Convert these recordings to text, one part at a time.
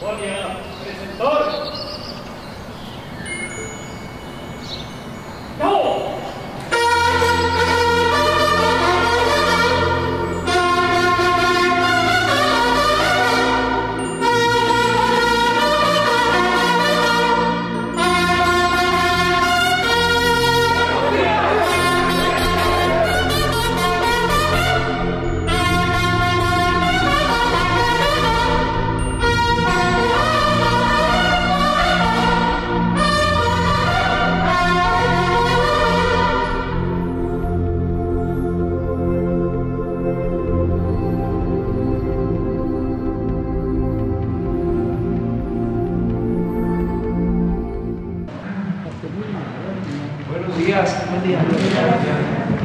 Bom dia. Amen.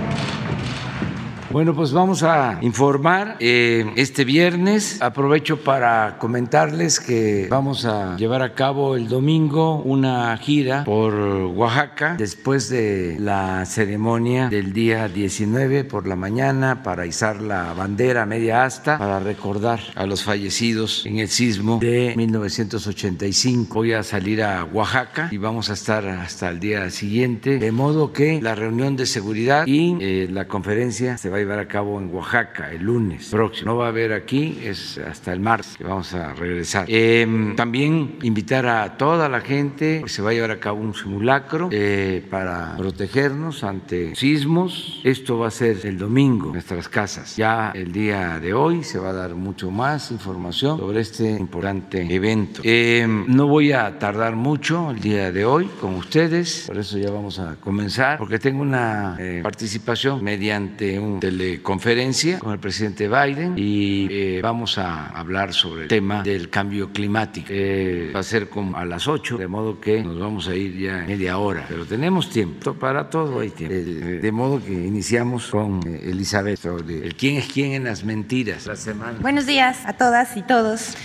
Bueno, pues vamos a informar eh, este viernes. Aprovecho para comentarles que vamos a llevar a cabo el domingo una gira por Oaxaca después de la ceremonia del día 19 por la mañana para izar la bandera media asta para recordar a los fallecidos en el sismo de 1985. Voy a salir a Oaxaca y vamos a estar hasta el día siguiente, de modo que la reunión de seguridad y eh, la conferencia se va a llevar a cabo en Oaxaca el lunes próximo. No va a haber aquí, es hasta el martes que vamos a regresar. Eh, también invitar a toda la gente, que se va a llevar a cabo un simulacro eh, para protegernos ante sismos. Esto va a ser el domingo en nuestras casas. Ya el día de hoy se va a dar mucho más información sobre este importante evento. Eh, no voy a tardar mucho el día de hoy con ustedes, por eso ya vamos a comenzar, porque tengo una eh, participación mediante un teleconferencia con el presidente Biden y eh, vamos a hablar sobre el tema del cambio climático. Eh, va a ser como a las 8, de modo que nos vamos a ir ya media hora, pero tenemos tiempo, para todo hay tiempo. Eh, de modo que iniciamos con eh, Elizabeth sobre el quién es quién en las mentiras la semana. Buenos días a todas y todos.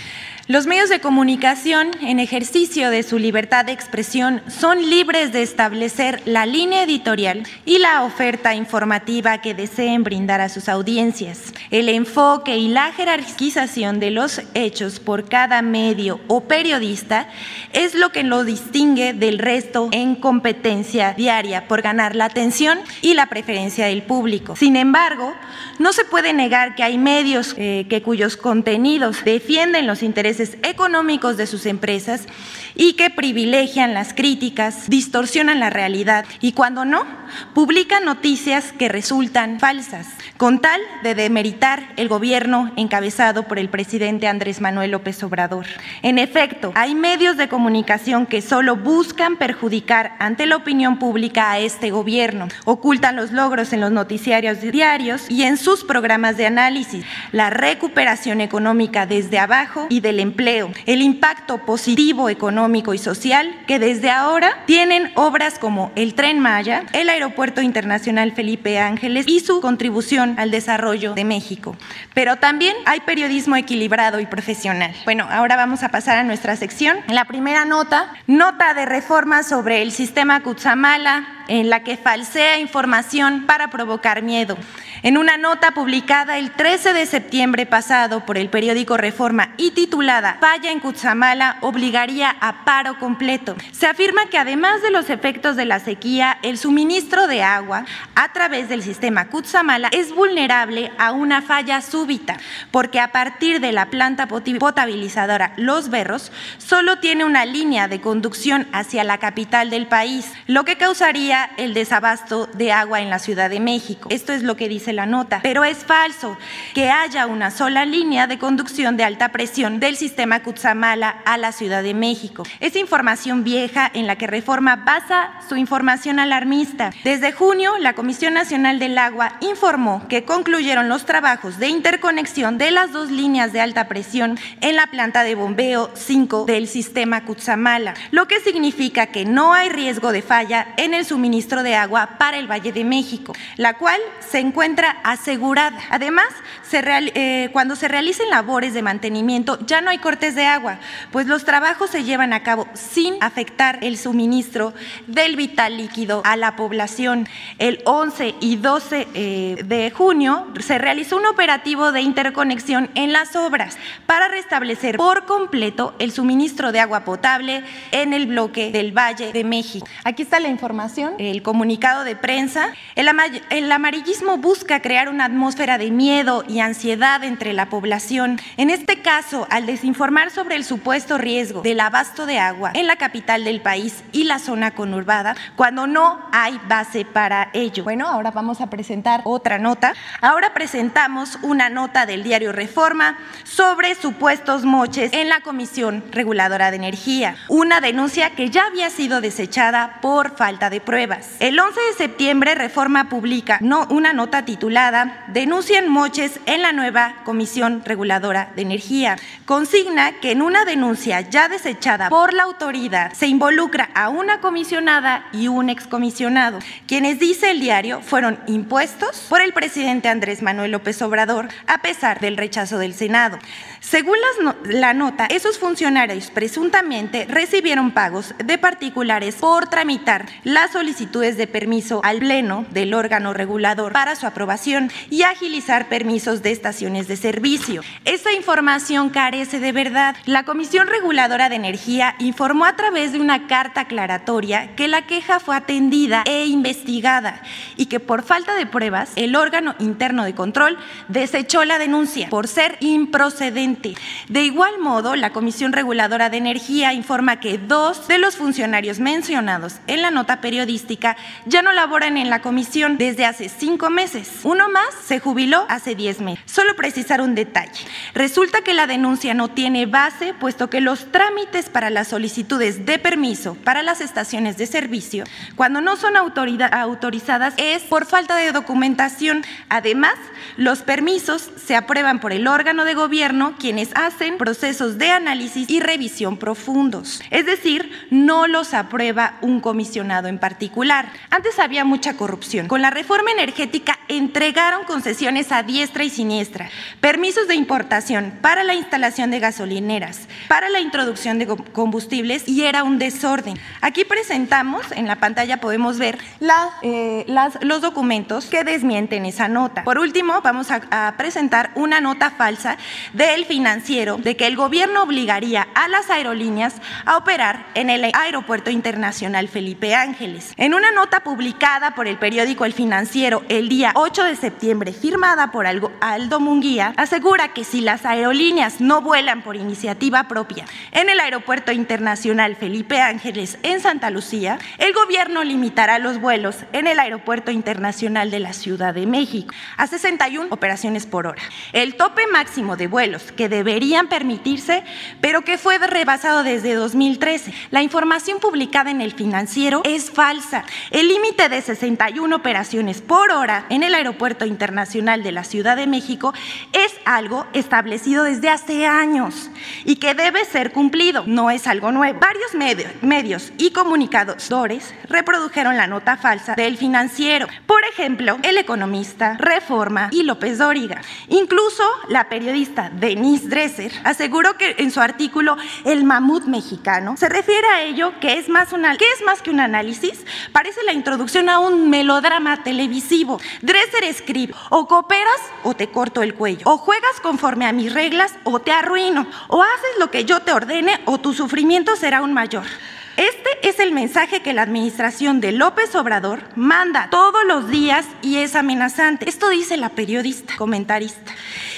Los medios de comunicación, en ejercicio de su libertad de expresión, son libres de establecer la línea editorial y la oferta informativa que deseen brindar a sus audiencias. El enfoque y la jerarquización de los hechos por cada medio o periodista es lo que lo distingue del resto en competencia diaria por ganar la atención y la preferencia del público. Sin embargo, no se puede negar que hay medios eh, que cuyos contenidos defienden los intereses económicos de sus empresas y que privilegian las críticas, distorsionan la realidad y cuando no, publican noticias que resultan falsas, con tal de demeritar el gobierno encabezado por el presidente Andrés Manuel López Obrador. En efecto, hay medios de comunicación que solo buscan perjudicar ante la opinión pública a este gobierno, ocultan los logros en los noticiarios diarios y en sus programas de análisis, la recuperación económica desde abajo y del empleo, el impacto positivo económico y social que desde ahora tienen obras como el Tren Maya, el Aeropuerto Internacional Felipe Ángeles y su contribución al desarrollo de México. Pero también hay periodismo equilibrado y profesional. Bueno, ahora vamos a pasar a nuestra sección. La primera nota, nota de reforma sobre el sistema Cutzamala, en la que falsea información para provocar miedo. En una nota publicada el 13 de septiembre pasado por el periódico Reforma y titulada Falla en Cutzamala obligaría a paro completo, se afirma que además de los efectos de la sequía, el suministro de agua a través del sistema Cutzamala es vulnerable a una falla súbita, porque a partir de la planta potabilizadora Los Berros solo tiene una línea de conducción hacia la capital del país, lo que causaría el desabasto de agua en la Ciudad de México. Esto es lo que dice la nota, pero es falso que haya una sola línea de conducción de alta presión del sistema Cutzamala a la Ciudad de México. Es información vieja en la que Reforma basa su información alarmista. Desde junio, la Comisión Nacional del Agua informó que concluyeron los trabajos de interconexión de las dos líneas de alta presión en la planta de bombeo 5 del sistema Cutzamala, lo que significa que no hay riesgo de falla en el suministro de agua para el Valle de México, la cual se encuentra encuentra asegurada. Además, eh, cuando se realicen labores de mantenimiento ya no hay cortes de agua, pues los trabajos se llevan a cabo sin afectar el suministro del vital líquido a la población. El 11 y 12 eh, de junio se realizó un operativo de interconexión en las obras para restablecer por completo el suministro de agua potable en el bloque del Valle de México. Aquí está la información, el comunicado de prensa. El, el amarillismo busca crear una atmósfera de miedo y ansiedad entre la población. En este caso, al desinformar sobre el supuesto riesgo del abasto de agua en la capital del país y la zona conurbada, cuando no hay base para ello. Bueno, ahora vamos a presentar otra nota. Ahora presentamos una nota del diario Reforma sobre supuestos moches en la Comisión Reguladora de Energía, una denuncia que ya había sido desechada por falta de pruebas. El 11 de septiembre, Reforma publica una nota titulada Denuncian moches en la nueva Comisión Reguladora de Energía. Consigna que en una denuncia ya desechada por la autoridad se involucra a una comisionada y un excomisionado, quienes, dice el diario, fueron impuestos por el presidente Andrés Manuel López Obrador a pesar del rechazo del Senado. Según la nota, esos funcionarios presuntamente recibieron pagos de particulares por tramitar las solicitudes de permiso al Pleno del órgano regulador para su aprobación y agilizar permisos de estaciones de servicio. Esta información carece de verdad. La Comisión Reguladora de Energía informó a través de una carta aclaratoria que la queja fue atendida e investigada y que por falta de pruebas el órgano interno de control desechó la denuncia por ser improcedente. De igual modo, la Comisión Reguladora de Energía informa que dos de los funcionarios mencionados en la nota periodística ya no laboran en la comisión desde hace cinco meses. Uno más se jubiló hace diez meses. Solo precisar un detalle. Resulta que la denuncia no tiene base, puesto que los trámites para las solicitudes de permiso para las estaciones de servicio, cuando no son autorizadas, es por falta de documentación. Además, los permisos se aprueban por el órgano de gobierno, quienes hacen procesos de análisis y revisión profundos. Es decir, no los aprueba un comisionado en particular. Antes había mucha corrupción. Con la reforma energética entregaron concesiones a diestra y siniestra, permisos de importación para la instalación de gasolineras, para la introducción de combustibles y era un desorden. Aquí presentamos, en la pantalla podemos ver eh, los documentos que desmienten esa nota. Por último, vamos a, a presentar una nota falsa del financiero de que el gobierno obligaría a las aerolíneas a operar en el Aeropuerto Internacional Felipe Ángeles. En una nota publicada por el periódico El Financiero el día 8 de septiembre, firmada por Aldo Munguía, asegura que si las aerolíneas no vuelan por iniciativa propia en el Aeropuerto Internacional Felipe Ángeles en Santa Lucía, el gobierno limitará los vuelos en el Aeropuerto Internacional de la Ciudad de México a 61 operaciones por hora. El tope máximo de vuelos que deberían permitirse, pero que fue rebasado desde 2013. La información publicada en el financiero es falsa. El límite de 61 operaciones por hora en el Aeropuerto Internacional de la Ciudad de México es algo establecido desde hace años y que debe ser cumplido, no es algo nuevo. Varios medios, y comunicadores reprodujeron la nota falsa del financiero, por ejemplo, El Economista, Reforma y López Dóriga. Incluso la periodista Denise Dresser aseguró que en su artículo El mamut mexicano se refiere a ello que es más, que es más que un análisis, parece la introducción a un melodrama televisivo. Dresser escribe, o cooperas o te corto el cuello, o juegas conforme a mis reglas o te arruino, o haces lo que yo te ordene o tu sufrimiento será un mayor. Este es el mensaje que la administración de López Obrador manda todos los días y es amenazante. Esto dice la periodista, comentarista.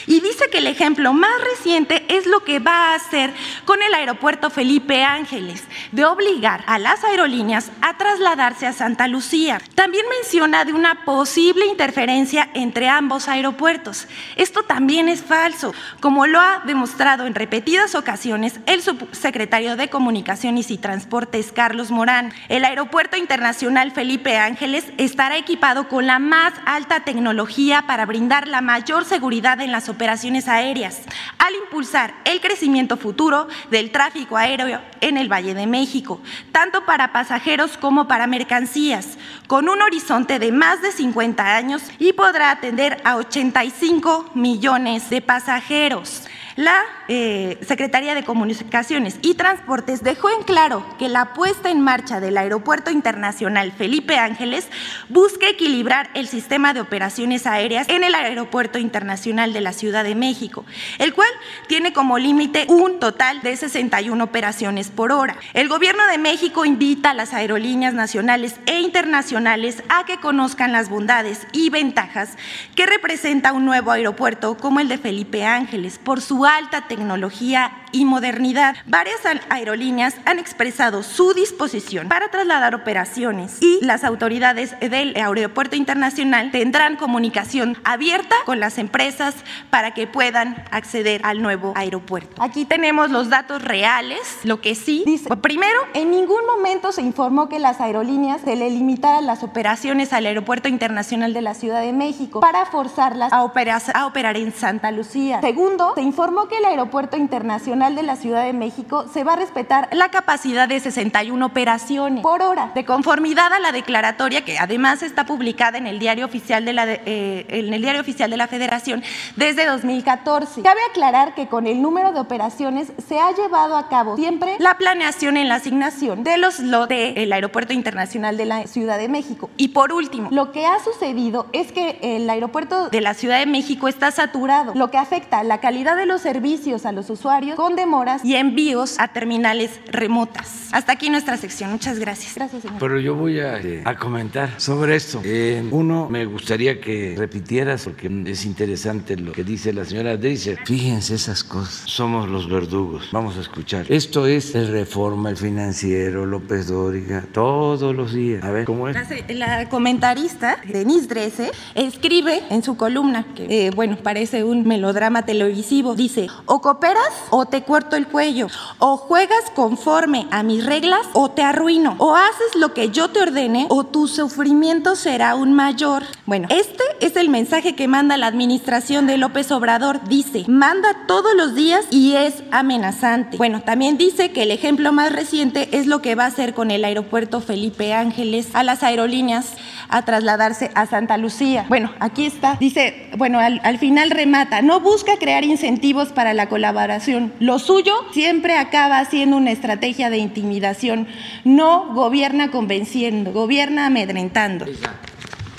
Y dice que el ejemplo más reciente es lo que va a hacer con el aeropuerto Felipe Ángeles, de obligar a las aerolíneas a trasladarse a Santa Lucía. También menciona de una posible interferencia entre ambos aeropuertos. Esto también es falso, como lo ha demostrado en repetidas ocasiones el subsecretario de Comunicaciones y Transportes, Carlos Morán. El aeropuerto internacional Felipe Ángeles estará equipado con la más alta tecnología para brindar la mayor seguridad en las operaciones operaciones aéreas, al impulsar el crecimiento futuro del tráfico aéreo en el Valle de México, tanto para pasajeros como para mercancías, con un horizonte de más de 50 años y podrá atender a 85 millones de pasajeros. La eh, Secretaría de Comunicaciones y Transportes dejó en claro que la puesta en marcha del Aeropuerto Internacional Felipe Ángeles busca equilibrar el sistema de operaciones aéreas en el Aeropuerto Internacional de la Ciudad de México, el cual tiene como límite un total de 61 operaciones por hora. El Gobierno de México invita a las aerolíneas nacionales e internacionales a que conozcan las bondades y ventajas que representa un nuevo aeropuerto como el de Felipe Ángeles por su alta tecnología y modernidad. Varias aerolíneas han expresado su disposición para trasladar operaciones y las autoridades del Aeropuerto Internacional tendrán comunicación abierta con las empresas para que puedan acceder al nuevo aeropuerto. Aquí tenemos los datos reales, lo que sí dice. Primero, en ningún momento se informó que las aerolíneas se le limitaran las operaciones al Aeropuerto Internacional de la Ciudad de México para forzarlas a operar, a operar en Santa Lucía. Segundo, se informó que el Aeropuerto Internacional de la Ciudad de México se va a respetar la capacidad de 61 operaciones por hora, de conformidad a la declaratoria que además está publicada en el Diario Oficial de la, eh, en el Diario Oficial de la Federación desde 2014. Cabe aclarar que con el número de operaciones se ha llevado a cabo siempre la planeación en la asignación de los lotes del Aeropuerto Internacional de la Ciudad de México. Y por último, lo que ha sucedido es que el aeropuerto de la Ciudad de México está saturado, lo que afecta la calidad de los servicios a los usuarios con demoras y envíos a terminales remotas. Hasta aquí nuestra sección. Muchas gracias. Gracias, señor. Pero yo voy a, eh, a comentar sobre esto. Eh, uno, me gustaría que repitieras, porque es interesante lo que dice la señora Dice, Fíjense esas cosas. Somos los verdugos. Vamos a escuchar. Esto es el Reforma, el Financiero, López Dóriga, todos los días. A ver, ¿cómo es? La, la comentarista, Denise Drese, escribe en su columna, que, eh, bueno, parece un melodrama televisivo, dice, o cooperas o te corto el cuello, o juegas conforme a mis reglas o te arruino, o haces lo que yo te ordene o tu sufrimiento será un mayor. Bueno, este es el mensaje que manda la administración de López Obrador. Dice, manda todos los días y es amenazante. Bueno, también dice que el ejemplo más reciente es lo que va a hacer con el aeropuerto Felipe Ángeles a las aerolíneas a trasladarse a Santa Lucía. Bueno, aquí está. Dice, bueno, al, al final remata, no busca crear incentivos para la colaboración. Lo suyo siempre acaba siendo una estrategia de intimidación. No gobierna convenciendo, gobierna amedrentando.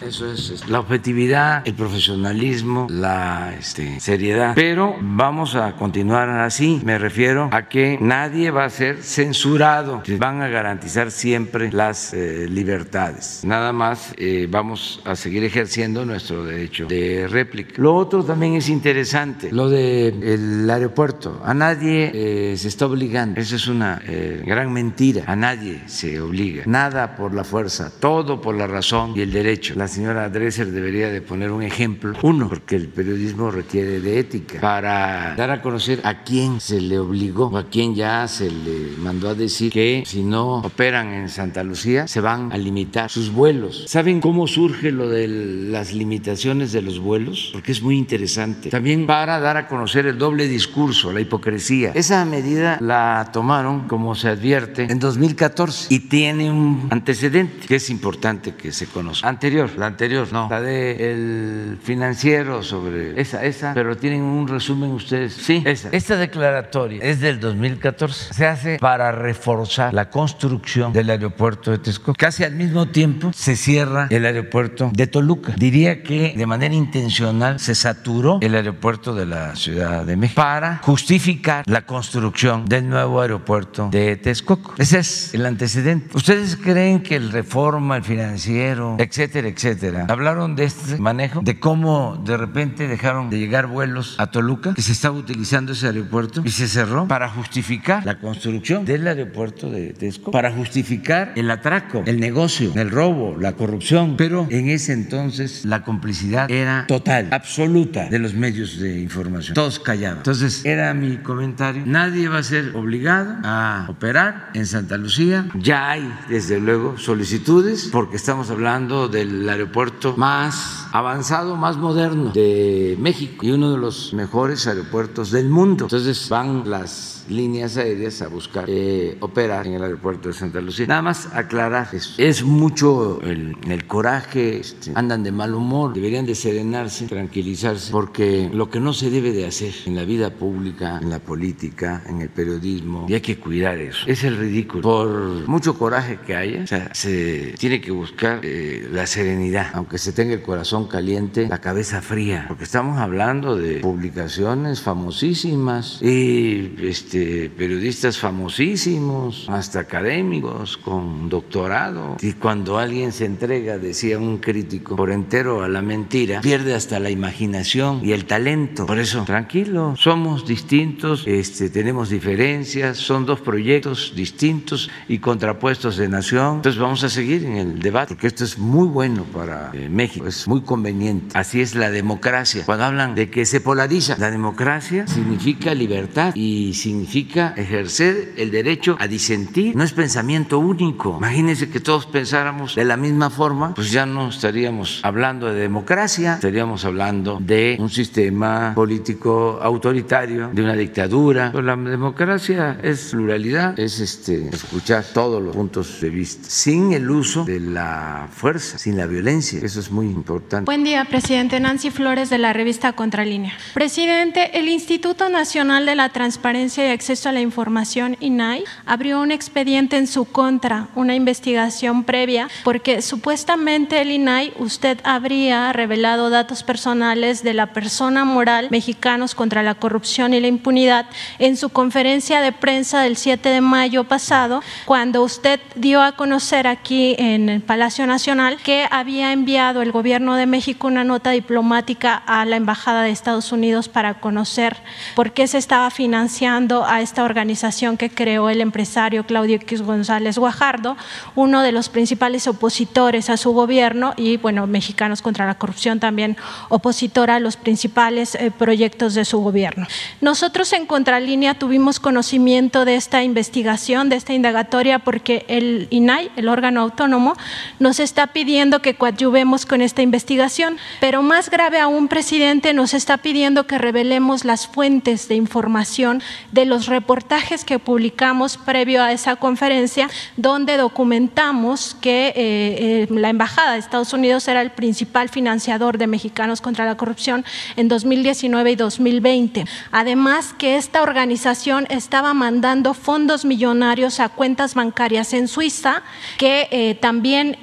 Eso es, la objetividad, el profesionalismo, la este, seriedad. Pero vamos a continuar así. Me refiero a que nadie va a ser censurado. Van a garantizar siempre las eh, libertades. Nada más eh, vamos a seguir ejerciendo nuestro derecho de réplica. Lo otro también es interesante, lo del aeropuerto. A nadie eh, se está obligando. Esa es una gran mentira. A nadie se obliga. Nada por la fuerza, todo por la razón y el derecho señora Dresser debería de poner un ejemplo. Uno, porque el periodismo requiere de ética, para dar a conocer a quién se le obligó o a quién ya se le mandó a decir que si no operan en Santa Lucía se van a limitar sus vuelos. ¿Saben cómo surge lo de las limitaciones de los vuelos? Porque es muy interesante. También para dar a conocer el doble discurso, la hipocresía. Esa medida la tomaron, como se advierte, en 2014 y tiene un antecedente que es importante que se conozca. Anterior, la anterior, no, la de el financiero sobre esa, esa, pero tienen un resumen ustedes. Sí, esa. Esta declaratoria es del 2014. Se hace para reforzar la construcción del aeropuerto de Texcoco. Casi al mismo tiempo se cierra el aeropuerto de Toluca. Diría que de manera intencional se saturó el aeropuerto de la Ciudad de México para justificar la construcción del nuevo aeropuerto de Texcoco. Ese es el antecedente. ¿Ustedes creen que el reforma, el financiero, etcétera, etcétera, Hablaron de este manejo, de cómo de repente dejaron de llegar vuelos a Toluca, que se estaba utilizando ese aeropuerto y se cerró para justificar la construcción del aeropuerto de Texco, para justificar el atraco, el negocio, el robo, la corrupción. Pero en ese entonces la complicidad era total, absoluta de los medios de información. Todos callaban. Entonces era mi comentario. Nadie va a ser obligado a operar en Santa Lucía. Ya hay, desde luego, solicitudes porque estamos hablando del aeropuerto más avanzado, más moderno de México y uno de los mejores aeropuertos del mundo. Entonces van las líneas aéreas a buscar eh, operar en el aeropuerto de Santa Lucía. Nada más aclarar eso. Es mucho el, el coraje, este, andan de mal humor, deberían de serenarse, tranquilizarse, porque lo que no se debe de hacer en la vida pública, en la política, en el periodismo, y hay que cuidar eso, es el ridículo. Por mucho coraje que haya, o sea, se tiene que buscar eh, la serenidad, aunque se tenga el corazón caliente, la cabeza fría, porque estamos hablando de publicaciones famosísimas y este, este, periodistas famosísimos, hasta académicos con doctorado. Y cuando alguien se entrega, decía un crítico, por entero a la mentira, pierde hasta la imaginación y el talento. Por eso, tranquilo, somos distintos, este, tenemos diferencias, son dos proyectos distintos y contrapuestos de nación. Entonces vamos a seguir en el debate, porque esto es muy bueno para eh, México, es muy conveniente. Así es la democracia. Cuando hablan de que se polariza, la democracia significa libertad y significa significa ejercer el derecho a disentir. No es pensamiento único. Imagínense que todos pensáramos de la misma forma, pues ya no estaríamos hablando de democracia, estaríamos hablando de un sistema político autoritario, de una dictadura. Pero la democracia es pluralidad, es este, escuchar todos los puntos de vista, sin el uso de la fuerza, sin la violencia. Eso es muy importante. Buen día, presidente. Nancy Flores de la revista Contralínea. Presidente, el Instituto Nacional de la Transparencia y Acceso a la Información, INAI, abrió un expediente en su contra, una investigación previa, porque supuestamente el INAI, usted habría revelado datos personales de la persona moral Mexicanos contra la Corrupción y la Impunidad en su conferencia de prensa del 7 de mayo pasado, cuando usted dio a conocer aquí en el Palacio Nacional que había enviado el gobierno de México una nota diplomática a la Embajada de Estados Unidos para conocer por qué se estaba financiando a esta organización que creó el empresario Claudio X González Guajardo, uno de los principales opositores a su gobierno y, bueno, Mexicanos contra la Corrupción también opositora a los principales eh, proyectos de su gobierno. Nosotros en Contralínea tuvimos conocimiento de esta investigación, de esta indagatoria, porque el INAI, el órgano autónomo, nos está pidiendo que coadyuvemos con esta investigación, pero más grave aún, presidente, nos está pidiendo que revelemos las fuentes de información de los reportajes que publicamos previo a esa conferencia, donde documentamos que eh, eh, la Embajada de Estados Unidos era el principal financiador de Mexicanos contra la Corrupción en 2019 y 2020. Además, que esta organización estaba mandando fondos millonarios a cuentas bancarias en Suiza, que eh, también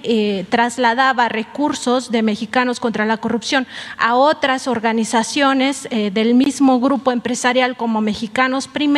trasladaba recursos de Mexicanos contra la Corrupción a otras organizaciones del mismo grupo empresarial como Mexicanos Primero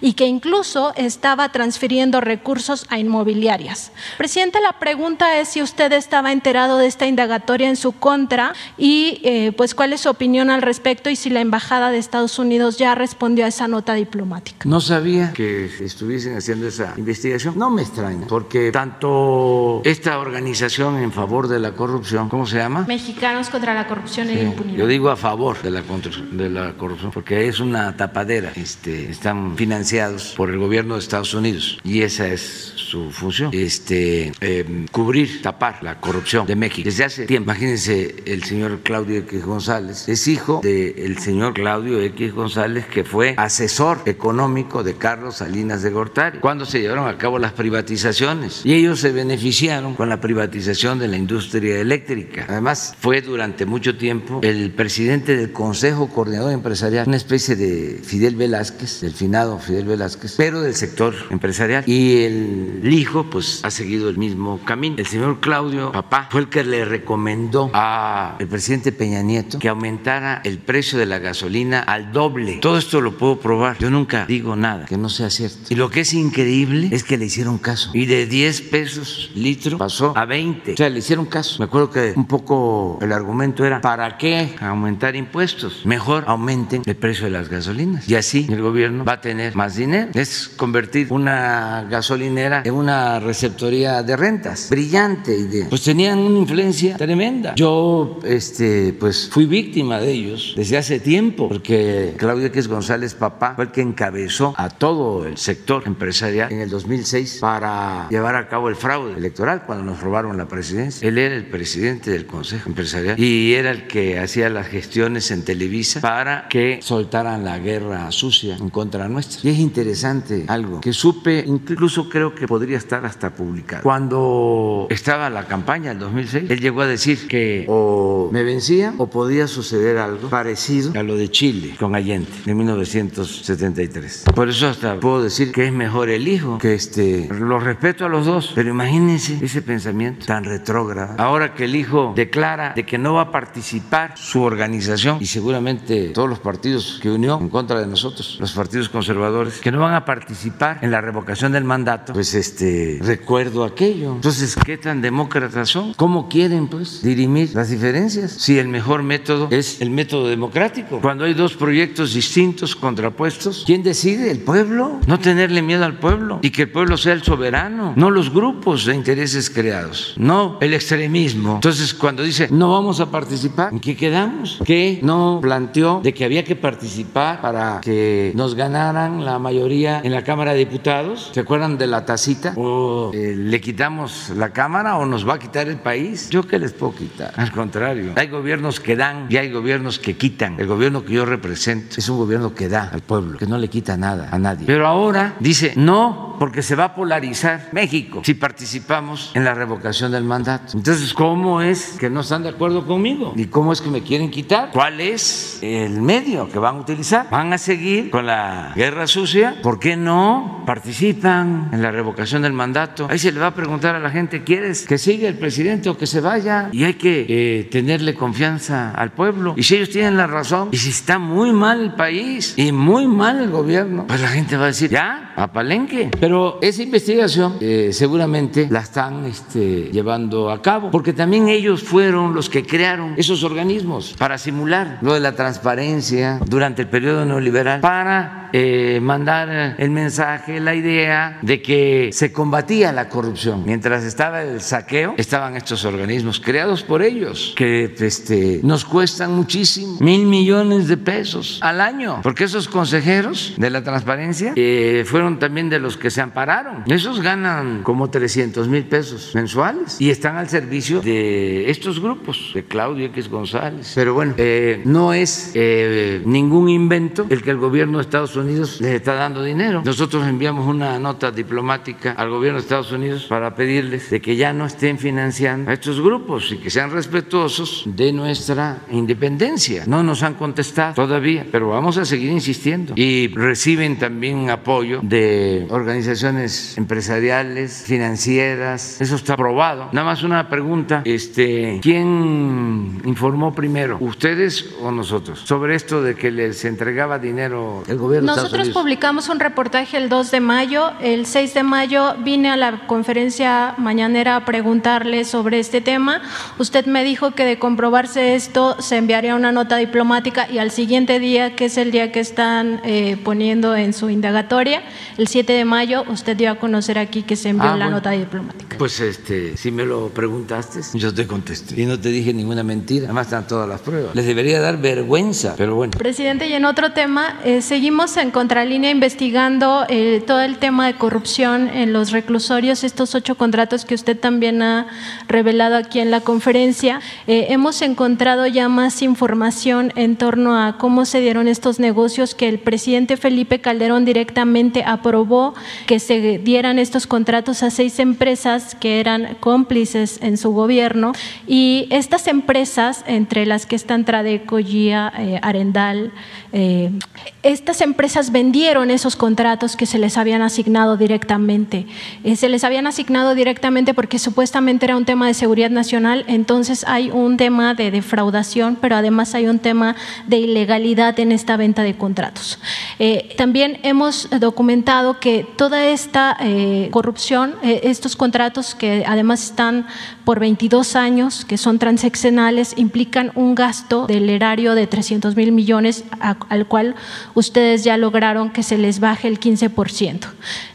y que incluso estaba transfiriendo recursos a inmobiliarias. Presidente, la pregunta es si usted estaba enterado de esta indagatoria en su contra y eh, pues cuál es su opinión al respecto y si la Embajada de Estados Unidos ya respondió a esa nota diplomática. No sabía que estuviesen haciendo esa investigación. No me extraña, porque tanto esta organización en favor de la corrupción, ¿cómo se llama? Mexicanos contra la corrupción y la impunidad. Yo digo a favor de la, de la corrupción, porque es una tapadera. Este, están financiados por el gobierno de Estados Unidos y esa es su función, este, em, cubrir, tapar la corrupción de México. Desde hace tiempo, imagínense, el señor Claudio X González es hijo del señor Claudio X González, que fue asesor económico de Carlos Salinas de Gortari, cuando se llevaron a cabo las privatizaciones. Y ellos se beneficiaron con la privatización de la industria eléctrica. Además, fue durante mucho tiempo el presidente del Consejo Coordinador Empresarial, una especie de Fidel Velázquez, del Fidel Velázquez, pero del sector empresarial. Y el hijo pues ha seguido el mismo camino. El señor Claudio, papá, fue el que le recomendó al presidente Peña Nieto que aumentara el precio de la gasolina al doble. Todo esto lo puedo probar. Yo nunca digo nada que no sea cierto. Y lo que es increíble es que le hicieron caso. Y de 10 pesos litro pasó a 20. O sea, le hicieron caso. Me acuerdo que un poco el argumento era, ¿para qué aumentar impuestos? Mejor aumenten el precio de las gasolinas. Y así el gobierno va a tener más dinero. Es convertir una gasolinera en una receptoría de rentas. Brillante idea. Pues tenían una influencia tremenda. Yo, este, pues fui víctima de ellos desde hace tiempo, porque Claudio X González Papá fue el que encabezó a todo el sector empresarial en el 2006 para llevar a cabo el fraude electoral cuando nos robaron la presidencia. Él era el presidente del Consejo Empresarial y era el que hacía las gestiones en Televisa para que soltaran la guerra sucia en contra nuestra. Y es interesante algo que supe, incluso creo que podría estar hasta publicado. Cuando estaba la campaña en 2006, él llegó a decir que o me vencía o podía suceder algo parecido a lo de Chile con Allende en 1973. Por eso hasta puedo decir que es mejor el hijo, que este, lo respeto a los dos, pero imagínense ese pensamiento tan retrógrado. Ahora que el hijo declara de que no va a participar su organización y seguramente todos los partidos que unió en contra de nosotros, los partidos conservadores, que no van a participar en la revocación del mandato, pues este recuerdo aquello. Entonces, ¿qué tan demócratas son? ¿Cómo quieren pues dirimir las diferencias? Si el mejor método es el método democrático. Cuando hay dos proyectos distintos, contrapuestos, ¿quién decide? El pueblo. No tenerle miedo al pueblo y que el pueblo sea el soberano, no los grupos de intereses creados, no el extremismo. Entonces, cuando dice no vamos a participar, ¿en qué quedamos? ¿Qué no planteó de que había que participar para que nos ganaran la mayoría en la Cámara de Diputados? ¿Se acuerdan de la tacita? ¿O eh, le quitamos la Cámara o nos va a quitar el país? ¿Yo qué les puedo quitar? Al contrario, hay gobiernos que dan y hay gobiernos que quitan. El gobierno que yo represento es un gobierno que da al pueblo, que no le quita nada a nadie. Pero ahora dice no, porque se va a polarizar México si participamos en la revocación del mandato. Entonces, ¿cómo es que no están de acuerdo conmigo? ¿Y cómo es que me quieren quitar? ¿Cuál es el medio que van a utilizar? ¿Van a seguir con la guerra sucia? ¿Por qué no participan en la revocación del mandato? Ahí se le va a preguntar a la gente, ¿quieres que siga el presidente o que se vaya? Y hay que eh, tenerle confianza al pueblo. Y si ellos tienen la razón, y si está muy mal el país y muy mal el gobierno, pues la gente va a decir, ya, a Palenque. Pero esa investigación eh, seguramente la están este, llevando a cabo, porque también ellos fueron los que crearon esos organismos para simular lo de la transparencia durante el periodo neoliberal, para eh, mandar el mensaje, la idea de que se combatía la corrupción. Mientras estaba el saqueo, estaban estos organismos creados por ellos, que este, nos cuestan muchísimo, mil millones de pesos al año, porque esos consejeros de la transparencia eh, fueron también de los que se ampararon. Esos ganan como 300 mil pesos mensuales y están al servicio de estos grupos, de Claudio X González. Pero bueno, eh, no es eh, ningún invento el que el gobierno de Estados Unidos les está dando dinero. Nosotros enviamos una nota diplomática al gobierno de Estados Unidos para pedirles de que ya no estén financiando a estos grupos y que sean respetuosos de nuestra independencia. No nos han contestado todavía, pero vamos a seguir insistiendo. Y reciben también apoyo de organizaciones empresariales, financieras. Eso está aprobado. Nada más una pregunta. Este, ¿Quién informó primero, ustedes o nosotros, sobre esto de que les entregaba dinero el gobierno Nosotros Unidos? publicamos un reportaje el 2 de mayo. El 6 de mayo vine a la conferencia mañanera a preguntarle sobre este tema. Usted me dijo que de comprobarse esto se enviaría una nota diplomática y al siguiente día, que es el día que están eh, poniendo en su indagatoria, el 7 de mayo, usted dio a conocer aquí que se envió Ah, la bueno. nota diplomática. Pues este, si me lo preguntaste, yo te contesté. Y no te dije ninguna mentira. Además están todas las pruebas. Les debería dar vergüenza, pero bueno. Presidente, y en otro tema, eh, seguimos en contralínea investigando eh, todo el tema de corrupción en los reclusorios, estos ocho contratos que usted también ha revelado aquí en la conferencia. Eh, hemos encontrado ya más información en torno a cómo se dieron estos negocios que el presidente Felipe Calderón directamente aprobó que se dieran estos contratos a seis empresas que eran cómplices en su gobierno y estas empresas, entre las que están Tradeco, GIA, eh, Arendal, eh, estas empresas vendieron esos contratos que se les habían asignado directamente. Eh, se les habían asignado directamente porque supuestamente era un tema de seguridad nacional, entonces hay un tema de defraudación, pero además hay un tema de ilegalidad en esta venta de contratos. Eh, también hemos documentado que toda esta corrupción, estos contratos que además están por 22 años, que son transeccionales, implican un gasto del erario de 300 mil millones, al cual ustedes ya lograron que se les baje el 15%.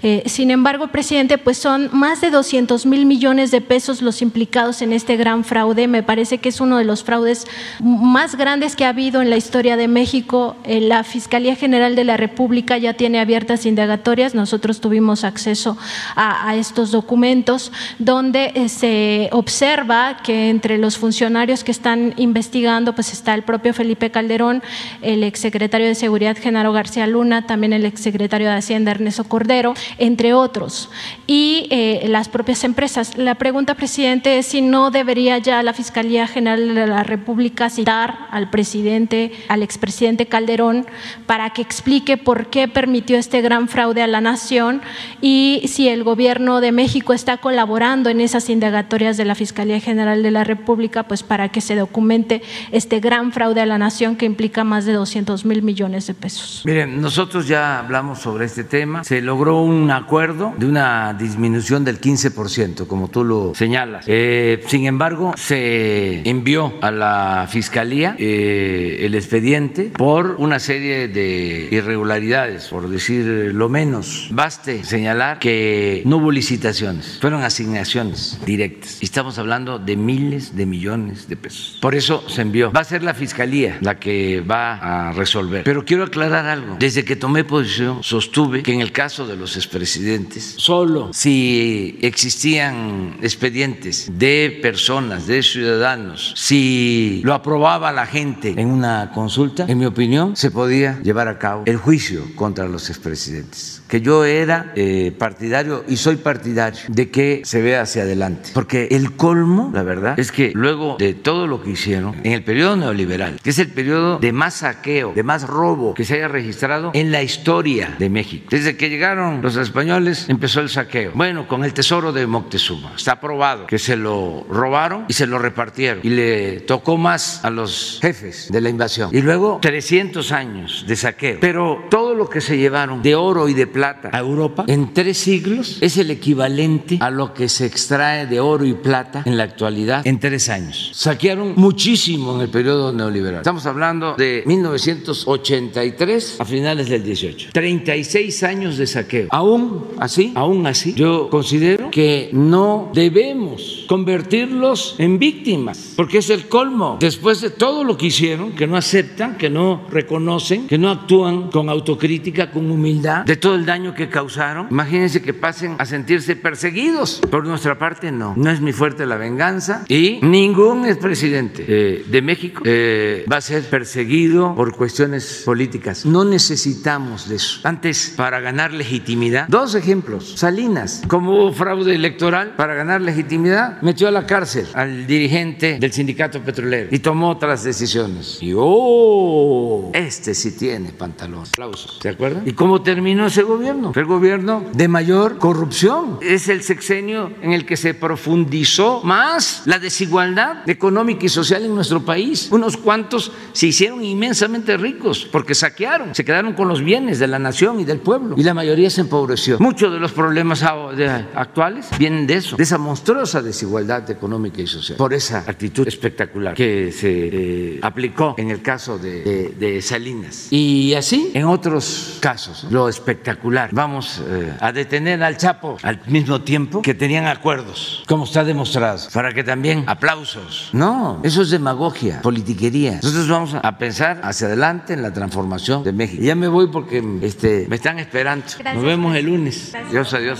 Eh, sin embargo, presidente, pues son más de 200 mil millones de pesos los implicados en este gran fraude. Me parece que es uno de los fraudes más grandes que ha habido en la historia de México. la Fiscalía General de la República ya tiene abiertas indagatorias. Nosotros tuvimos acceso a, estos documentos donde eh, se observa que entre los funcionarios que están investigando pues está el propio Felipe Calderón, el exsecretario de Seguridad Genaro García Luna, también el exsecretario de Hacienda Ernesto Cordero, entre otros, y eh, las propias empresas. La pregunta, presidente, es si no debería ya la Fiscalía General de la República citar al presidente, al expresidente Calderón, para que explique por qué permitió este gran fraude a la nación y si el gobierno de México está colaborando en esas indagatorias de la Fiscalía General de la República, pues para que se documente este gran fraude a la nación que implica más de 200 mil millones de pesos. Miren, nosotros ya hablamos sobre este tema. Se logró un acuerdo de una disminución del 15%, como tú lo señalas. Eh, sin embargo, se envió a la Fiscalía eh, el expediente por una serie de irregularidades, por decir lo menos. Baste señalar que no hubo licitaciones, fueron asignaciones directas. Y estamos hablando de miles de millones de pesos. Por eso se envió. Va a ser la Fiscalía la que va a resolver. Pero quiero aclarar algo. Desde que tomé posición, sostuve que en el caso de los expresidentes, solo si existían expedientes de personas, de ciudadanos, si lo aprobaba la gente en una consulta, en mi opinión, se podía llevar a cabo el juicio contra los expresidentes que yo era eh, partidario y soy partidario de que se vea hacia adelante. Porque el colmo, la verdad, es que luego de todo lo que hicieron en el periodo neoliberal, que es el periodo de más saqueo, de más robo que se haya registrado en la historia de México. Desde que llegaron los españoles empezó el saqueo. Bueno, con el tesoro de Moctezuma. Está probado que se lo robaron y se lo repartieron. Y le tocó más a los jefes de la invasión. Y luego 300 años de saqueo. Pero todo lo que se llevaron de oro y de plata a Europa en tres siglos es el equivalente a lo que se extrae de oro y plata en la actualidad en tres años. Saquearon muchísimo en el periodo neoliberal. Estamos hablando de 1983 a finales del 18. 36 años de saqueo. Aún así, aún así, yo considero que no debemos convertirlos en víctimas, porque es el colmo. Después de todo lo que hicieron, que no aceptan, que no reconocen, que no actúan con autocrítica, con humildad, de todo el daño que causaron, imagínense que pasen a sentirse perseguidos. Por nuestra parte, no. No es mi fuerte la venganza y ningún expresidente eh, de México eh, va a ser perseguido por cuestiones políticas. No necesitamos de eso. Antes, para ganar legitimidad, dos ejemplos. Salinas, como fraude electoral, para ganar legitimidad, metió a la cárcel al dirigente del sindicato petrolero y tomó otras decisiones. Y oh, este sí tiene pantalón. Aplausos. ¿Se acuerdan? ¿Y cómo terminó ese gobierno? el gobierno de mayor corrupción. Es el sexenio en el que se profundizó más la desigualdad económica y social en nuestro país. Unos cuantos se hicieron inmensamente ricos porque saquearon, se quedaron con los bienes de la nación y del pueblo y la mayoría se empobreció. Muchos de los problemas actuales vienen de eso, de esa monstruosa desigualdad económica y social, por esa actitud espectacular que se eh, aplicó en el caso de, de Salinas. Y así en otros casos, lo espectacular Vamos eh, a detener al Chapo al mismo tiempo que tenían acuerdos, como está demostrado, para que también aplausos. No, eso es demagogia, politiquería. Nosotros vamos a pensar hacia adelante en la transformación de México. ya me voy porque este, me están esperando. Nos vemos el lunes. Dios adiós.